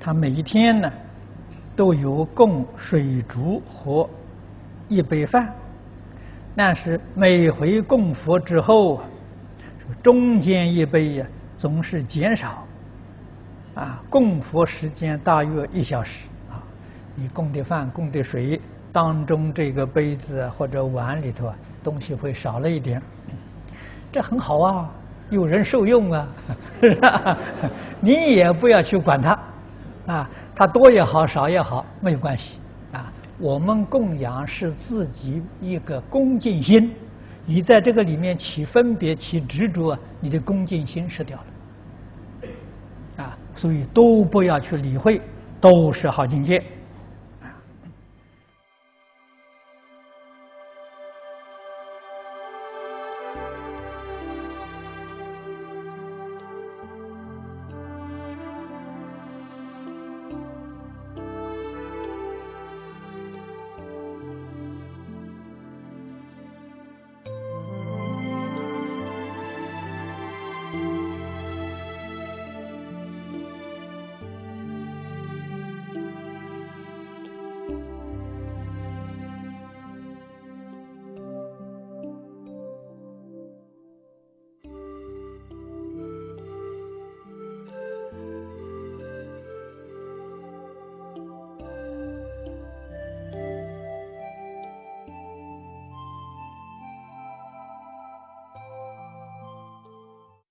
他每一天呢都有供水烛和一杯饭，但是每回供佛之后，中间一杯呀总是减少，啊，供佛时间大约一小时啊，你供的饭、供的水当中这个杯子或者碗里头啊东西会少了一点，这很好啊，有人受用啊，是吧？你也不要去管它。啊，它多也好，少也好，没有关系。啊，我们供养是自己一个恭敬心，你在这个里面起分别、起执着，你的恭敬心失掉了。啊，所以都不要去理会，都是好境界。